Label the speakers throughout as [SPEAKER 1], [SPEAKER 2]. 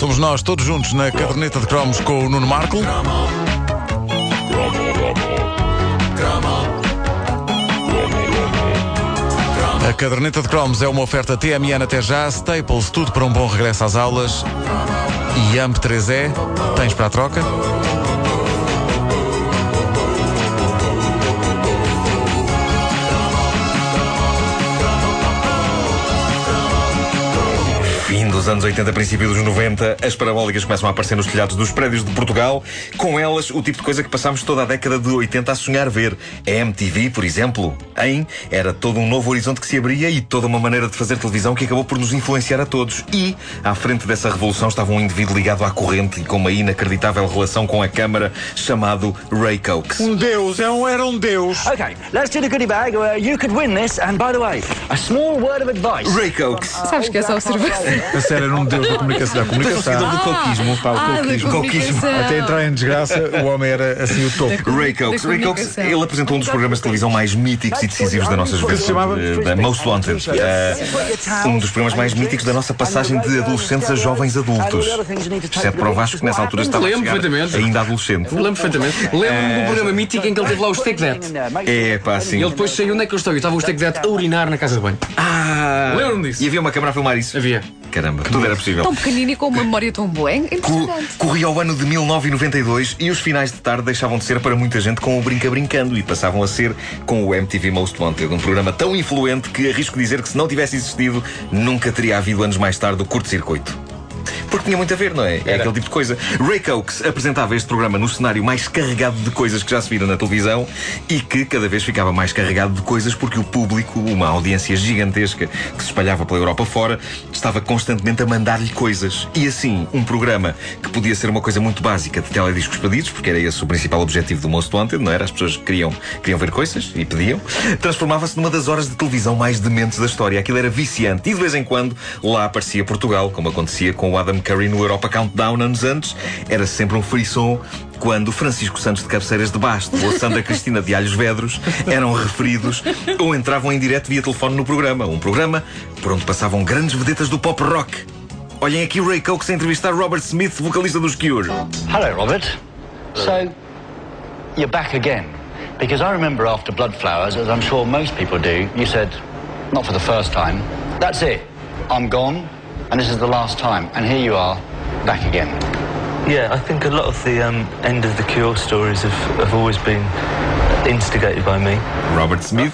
[SPEAKER 1] Somos nós todos juntos na caderneta de cromos com o Nuno Marco. A caderneta de cromos é uma oferta TMN até já, Staples, tudo para um bom regresso às aulas. E AMP 3E, tens para a troca?
[SPEAKER 2] Dos anos 80, princípio dos 90, as parabólicas começam a aparecer nos telhados dos prédios de Portugal. Com elas, o tipo de coisa que passámos toda a década de 80 a sonhar ver. A MTV, por exemplo, em era todo um novo horizonte que se abria e toda uma maneira de fazer televisão que acabou por nos influenciar a todos. E, à frente dessa revolução, estava um indivíduo ligado à corrente e com uma inacreditável relação com a câmara, chamado Ray Cokes.
[SPEAKER 1] Um deus, é um, era um deus.
[SPEAKER 3] Okay, let's do the goodie bag. Uh, you could win this, and by the way, a small word of advice.
[SPEAKER 2] Ray Cokes.
[SPEAKER 4] Sabes que essa observação.
[SPEAKER 1] Era um deus da comunicação. Da
[SPEAKER 2] seguidor
[SPEAKER 1] comunicação.
[SPEAKER 2] do coquismo, pá, o
[SPEAKER 4] Ah, da
[SPEAKER 2] coquismo.
[SPEAKER 4] comunicação.
[SPEAKER 1] Até entrar em desgraça, o homem era assim o topo.
[SPEAKER 2] Ray Cokes.
[SPEAKER 4] Da
[SPEAKER 2] Ray Cokes,
[SPEAKER 4] comunicação.
[SPEAKER 2] ele apresentou um dos programas de televisão mais míticos e decisivos da nossa juventude.
[SPEAKER 1] se chamava?
[SPEAKER 2] eh, Da Most Wanted. Eh, um dos programas mais míticos da nossa passagem de adolescentes a jovens adultos. Exceto para o Vasco, que nessa altura estava a
[SPEAKER 5] Lembro perfeitamente.
[SPEAKER 2] ainda adolescente.
[SPEAKER 5] Lembro perfeitamente. Lembro-me do programa mítico em que ele teve lá o Steak That.
[SPEAKER 2] É, pá, assim.
[SPEAKER 5] E ele depois saiu, onde é que eu estou? Eu estava o Steak That a urinar na casa de banho.
[SPEAKER 2] Ah!
[SPEAKER 5] Lembro-me disso.
[SPEAKER 2] E havia uma câmara a filmar isso?
[SPEAKER 5] Havia.
[SPEAKER 2] Caramba, tudo era possível.
[SPEAKER 4] Tão pequenino e com uma memória tão boa. É
[SPEAKER 2] Co-. Corria o ano de 1992 e os finais de tarde deixavam de ser para muita gente com o Brinca Brincando e passavam a ser com o MTV Most Wanted, um programa tão influente que arrisco dizer que se não tivesse existido, nunca teria havido anos mais tarde o curto-circuito. Porque tinha muito a ver, não é? É aquele tipo de coisa. Ray Cokes apresentava este programa no cenário mais carregado de coisas que já se viram na televisão e que cada vez ficava mais carregado de coisas porque o público, uma audiência gigantesca que se espalhava pela Europa fora, estava constantemente a mandar-lhe coisas. E assim, um programa que podia ser uma coisa muito básica de telediscos pedidos, porque era esse o principal objetivo do Most Wanted, não era? As pessoas queriam, queriam ver coisas e pediam, transformava-se numa das horas de televisão mais dementes da história. Aquilo era viciante e de vez em quando lá aparecia Portugal, como acontecia com o Adam Curry no Europa Countdown anos antes. Era sempre um frisson quando Francisco Santos de Cabeceiras de Basto ou Sandra Cristina de Alhos Vedros eram referidos ou entravam em direto via telefone no programa. Um programa por onde passavam grandes vedetas do pop rock. Olhem aqui Ray Cokes a entrevistar Robert Smith, vocalista dos Cure.
[SPEAKER 3] Hello, Robert. So, you're back again. Because I remember after Blood Flowers, as I'm sure most people do, you said, not for the first time, that's it. I'm gone, and this is the last time. And here you are, back again.
[SPEAKER 6] Yeah, I think a lot of the um, end of the Cure stories have, have always been instigated by me.
[SPEAKER 2] Robert Smith,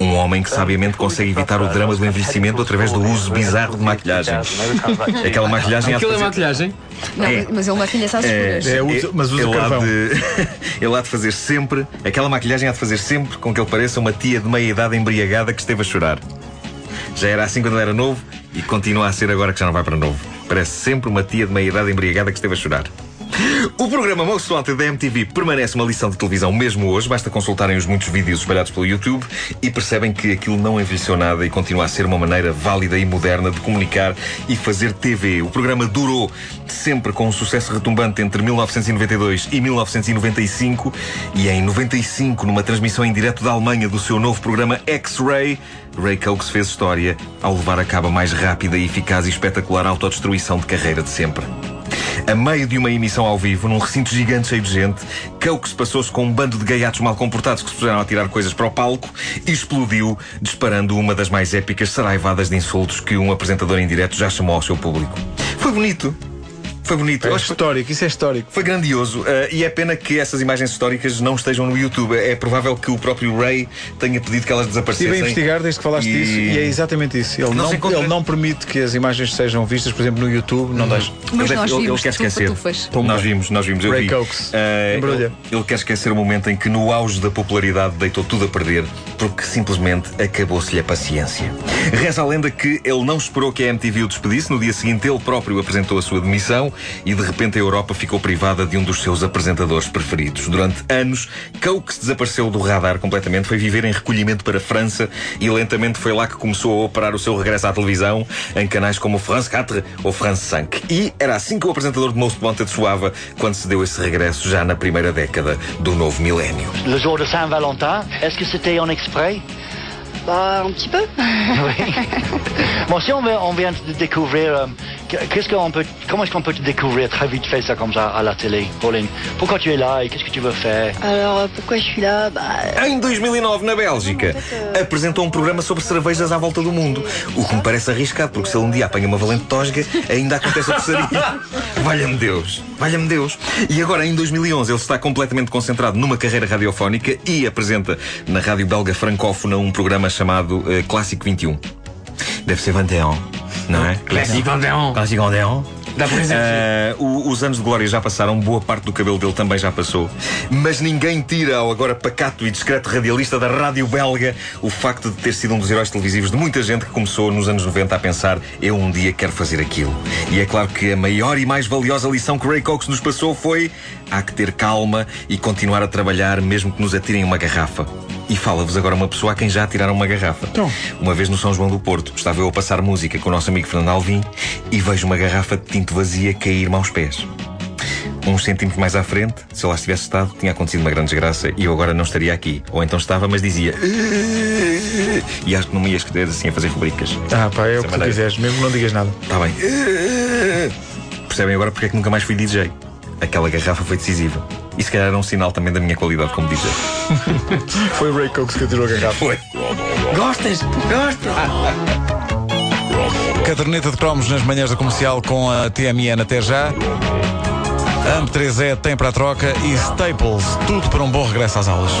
[SPEAKER 2] um homem que sabiamente consegue evitar o drama do envelhecimento através do uso bizarro de maquilhagem. Aquela maquilhagem há de
[SPEAKER 5] Aquilo é
[SPEAKER 2] fazer-
[SPEAKER 5] maquilhagem.
[SPEAKER 4] Não,
[SPEAKER 2] É.
[SPEAKER 4] mas ele maquilha-se às escuras.
[SPEAKER 1] É, usa- mas usa
[SPEAKER 2] ele há
[SPEAKER 1] carvão.
[SPEAKER 2] de, ele há de fazer sempre, aquela maquilhagem há de fazer sempre com que ele pareça uma tia de meia idade embriagada que esteve a chorar. Já era assim quando ele era novo e continua a ser agora que já não vai para novo. Parece sempre uma tia de meia idade embriagada que esteve a chorar. O programa Most Wanted da MTV permanece uma lição de televisão mesmo hoje. Basta consultarem os muitos vídeos espalhados pelo YouTube e percebem que aquilo não envelheceu nada e continua a ser uma maneira válida e moderna de comunicar e fazer TV. O programa durou sempre com um sucesso retumbante entre 1992 e 1995 e em 95, numa transmissão em direto da Alemanha do seu novo programa X-Ray, Ray Cokes fez história ao levar a cabo a mais rápida, eficaz e espetacular autodestruição de carreira de sempre. A meio de uma emissão ao vivo, num recinto gigante cheio de gente, Cokes passou-se com um bando de gaiatos mal comportados que se puseram a tirar coisas para o palco e explodiu, disparando uma das mais épicas saraivadas de insultos que um apresentador em direto já chamou ao seu público. Foi bonito. Foi bonito.
[SPEAKER 1] É
[SPEAKER 2] foi-
[SPEAKER 1] histórico, isso é histórico.
[SPEAKER 2] foi grandioso eh, e é pena que essas imagens históricas não estejam no YouTube. É provável que o próprio Ray tenha pedido que elas desaparecessem.
[SPEAKER 1] Estive a investigar desde que falaste
[SPEAKER 2] E-
[SPEAKER 1] disso e é exatamente isso. Ele
[SPEAKER 2] Não
[SPEAKER 1] não,
[SPEAKER 2] encontra-
[SPEAKER 1] ele não permite que as imagens sejam vistas, por exemplo, no YouTube, não deixa.
[SPEAKER 4] Mas
[SPEAKER 2] Ele-
[SPEAKER 4] nós
[SPEAKER 2] ele- ele
[SPEAKER 4] vimos
[SPEAKER 2] quer
[SPEAKER 4] tu
[SPEAKER 2] esquecer. Nós vimos, nós vimos.
[SPEAKER 1] Ray
[SPEAKER 2] vi.
[SPEAKER 1] Cokes. Embrulha.
[SPEAKER 2] ele, ele quer esquecer o momento em que, no auge da popularidade, deitou tudo a perder porque simplesmente acabou-se-lhe a paciência. Reza a lenda que ele não esperou que a MTV o despedisse. No dia seguinte, ele próprio apresentou a sua demissão e, de repente, a Europa ficou privada de um dos seus apresentadores preferidos. Durante anos, Cokes desapareceu do radar completamente, foi viver em recolhimento para a França e lentamente foi lá que começou a operar o seu regresso à televisão em canais como France 4 ou France 5. E era assim que o apresentador de Most Wanted soava quando se deu esse regresso já na primeira década do novo milénio.
[SPEAKER 3] Le jour de Saint-Valentin, est-ce que c'était en exprès
[SPEAKER 7] Bah, un petit peu.
[SPEAKER 3] Oui. Bon, si on, veut- on vient de découvrir, euh, qu'est-ce qu'on peut, comment est-ce qu'on peut te découvrir très vite fait ça comme ça à la télé, Pauline Pourquoi tu es là et qu'est-ce que tu veux faire
[SPEAKER 7] Alors, euh, pourquoi je suis là Bah,
[SPEAKER 2] Em 2009, na Bélgica, apresentou um programa sobre cervejas à volta do mundo. O que me parece arriscado, porque se ele um dia apanha uma valente tosga, ainda acontece a terçaria. Valha-me Deus, valha-me Deus. E agora, em 2011, ele está completamente concentrado numa carreira radiofónica e apresenta na rádio belga francófona um programa chamado eh, Clássico 21. Deve ser 21, não é?
[SPEAKER 5] Classique Vendéon.
[SPEAKER 2] Clássico 21.
[SPEAKER 5] Dá exemplo.
[SPEAKER 2] Ah, o- os anos de glória já passaram, boa parte do cabelo dele também já passou. Mas ninguém tira ao agora pacato e discreto radialista da rádio belga o facto de ter sido um dos heróis televisivos de muita gente que começou nos anos 90 a pensar: eu um dia quero fazer aquilo. E é claro que a maior e mais valiosa lição que Ray Cox nos passou foi: há que ter calma e continuar a trabalhar, mesmo que nos atirem uma garrafa. E fala-vos agora uma pessoa a quem já atiraram uma garrafa. Uma vez no São João do Porto, estava eu a passar música com o nosso amigo Fernando Alvim e vejo uma garrafa de tinto vazia cair-me aos pés. Uns centímetros mais à frente, se eu lá estivesse estado, tinha acontecido uma grande desgraça e eu agora não estaria aqui. Ou então estava, mas dizia. E acho que não me ias querer assim a fazer rubricas.
[SPEAKER 1] Ah, pá, é o que tu quiseres, mesmo não digas nada.
[SPEAKER 2] Está bem. Percebem agora porque é que nunca mais fui DJ? Aquela garrafa foi decisiva. E se calhar era um sinal também da minha qualidade como DJ.
[SPEAKER 1] Foi o Ray Cox que atirou a garrafa.
[SPEAKER 2] Foi.
[SPEAKER 5] Gostas? Gostas?
[SPEAKER 1] Caderneta de cromos nas manhãs da comercial com a TMN até já. AMP3E tem para a troca e Staples, tudo para um bom regresso às aulas.